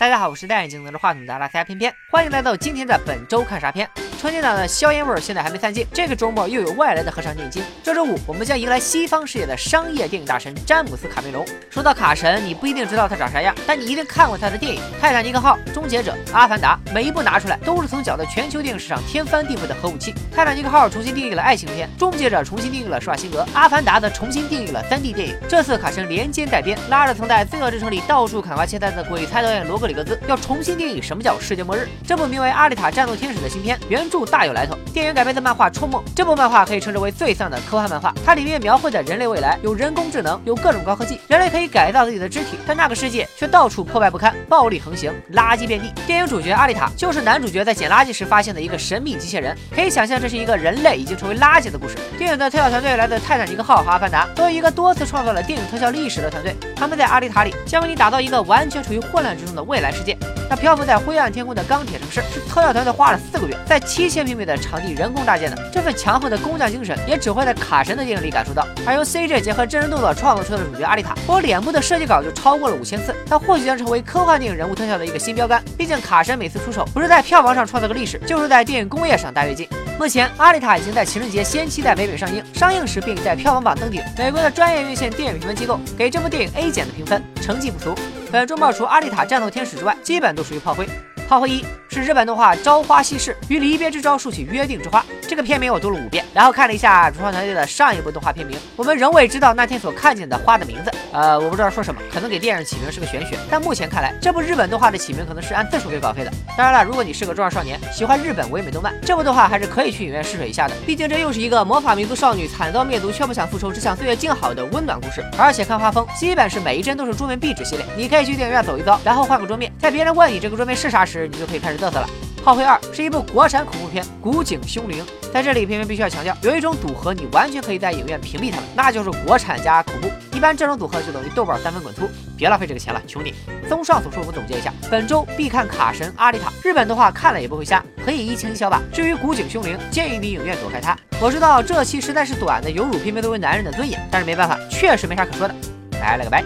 大家好，我是戴眼镜拿着话筒的阿拉斯加偏偏，欢迎来到今天的本周看啥片。春节档的硝烟味儿现在还没散尽，这个周末又有外来的合唱电影金。这周五我们将迎来西方世界的商业电影大神詹姆斯卡梅隆。说到卡神，你不一定知道他长啥样，但你一定看过他的电影《泰坦尼克号》《终结者》《阿凡达》，每一部拿出来都是曾搅得全球电影市场天翻地覆的核武器。《泰坦尼克号》重新定义了爱情片，《终结者》重新定义了施瓦辛格，《阿凡达》则重新定义了三 D 电影。这次卡神连肩带鞭，拉着曾在《罪恶之城》里到处砍瓜切菜的鬼才导演罗格 里格兹，要重新定义什么叫世界末日。这部名为《阿丽塔：战斗天使》的新片，原著大有来头。电影改编的漫画《冲梦》，这部漫画可以称之为最丧的科幻漫画。它里面描绘的人类未来有人工智能，有各种高科技，人类可以改造自己的肢体，但那个世界却到处破败不堪，暴力横行，垃圾遍地。电影主角阿丽塔就是男主角在捡垃圾时发现的一个神秘机械人，可以想象这是一个人类已经成为垃圾的故事。电影的特效团队来自泰坦尼克号和阿凡达，作为一个多次创造了电影特效历史的团队，他们在阿丽塔里将为你打造一个完全处于混乱之中的未未来世界。那漂浮在灰暗天空的钢铁城市，是特效团队花了四个月，在七千平米的场地人工搭建的。这份强横的工匠精神，也只会在卡神的电影里感受到。而由 CG 结合真人动作创作出的主角阿丽塔，光脸部的设计稿就超过了五千次。他或许将成为科幻电影人物特效的一个新标杆。毕竟卡神每次出手，不是在票房上创造个历史，就是在电影工业上大跃进。目前，阿丽塔已经在情人节先期在北美上映，上映时并在票房榜登顶。美国的专业院线电影评分机构给这部电影 A 减的评分，成绩不俗。本周末除阿丽塔：战斗天使之外，基本都属于炮灰。炮灰一是日本动画《朝花夕拾》与离别之招竖起约定之花。这个片名我读了五遍，然后看了一下主创团队的上一部动画片名，我们仍未知道那天所看见的花的名字。呃，我不知道说什么，可能给电影起名是个玄学。但目前看来，这部日本动画的起名可能是按字数给稿费的。当然了，如果你是个中二少年，喜欢日本唯美动漫，这部动画还是可以去影院试水一下的。毕竟这又是一个魔法民族少女惨遭灭族却不想复仇，只想岁月静好的温暖故事。而且看画风，基本是每一帧都是桌面壁纸系列。你可以去电影院走一遭，然后换个桌面，在别人问你这个桌面是啥时，你就可以开始嘚瑟了。《炮灰二》是一部国产恐怖片，古井凶铃。在这里，偏偏必须要强调，有一种组合你完全可以在影院屏蔽他们，那就是国产加恐怖。一般这种组合就等于豆瓣三分滚粗。别浪费这个钱了，求你。综上所述，我们总结一下，本周必看卡神阿丽塔，日本动画看了也不会瞎，可以一清一笑吧。至于古井凶灵，建议你影院躲开它。我知道这期实在是短的，有辱平民作为男人的尊严，但是没办法，确实没啥可说的。拜了个拜。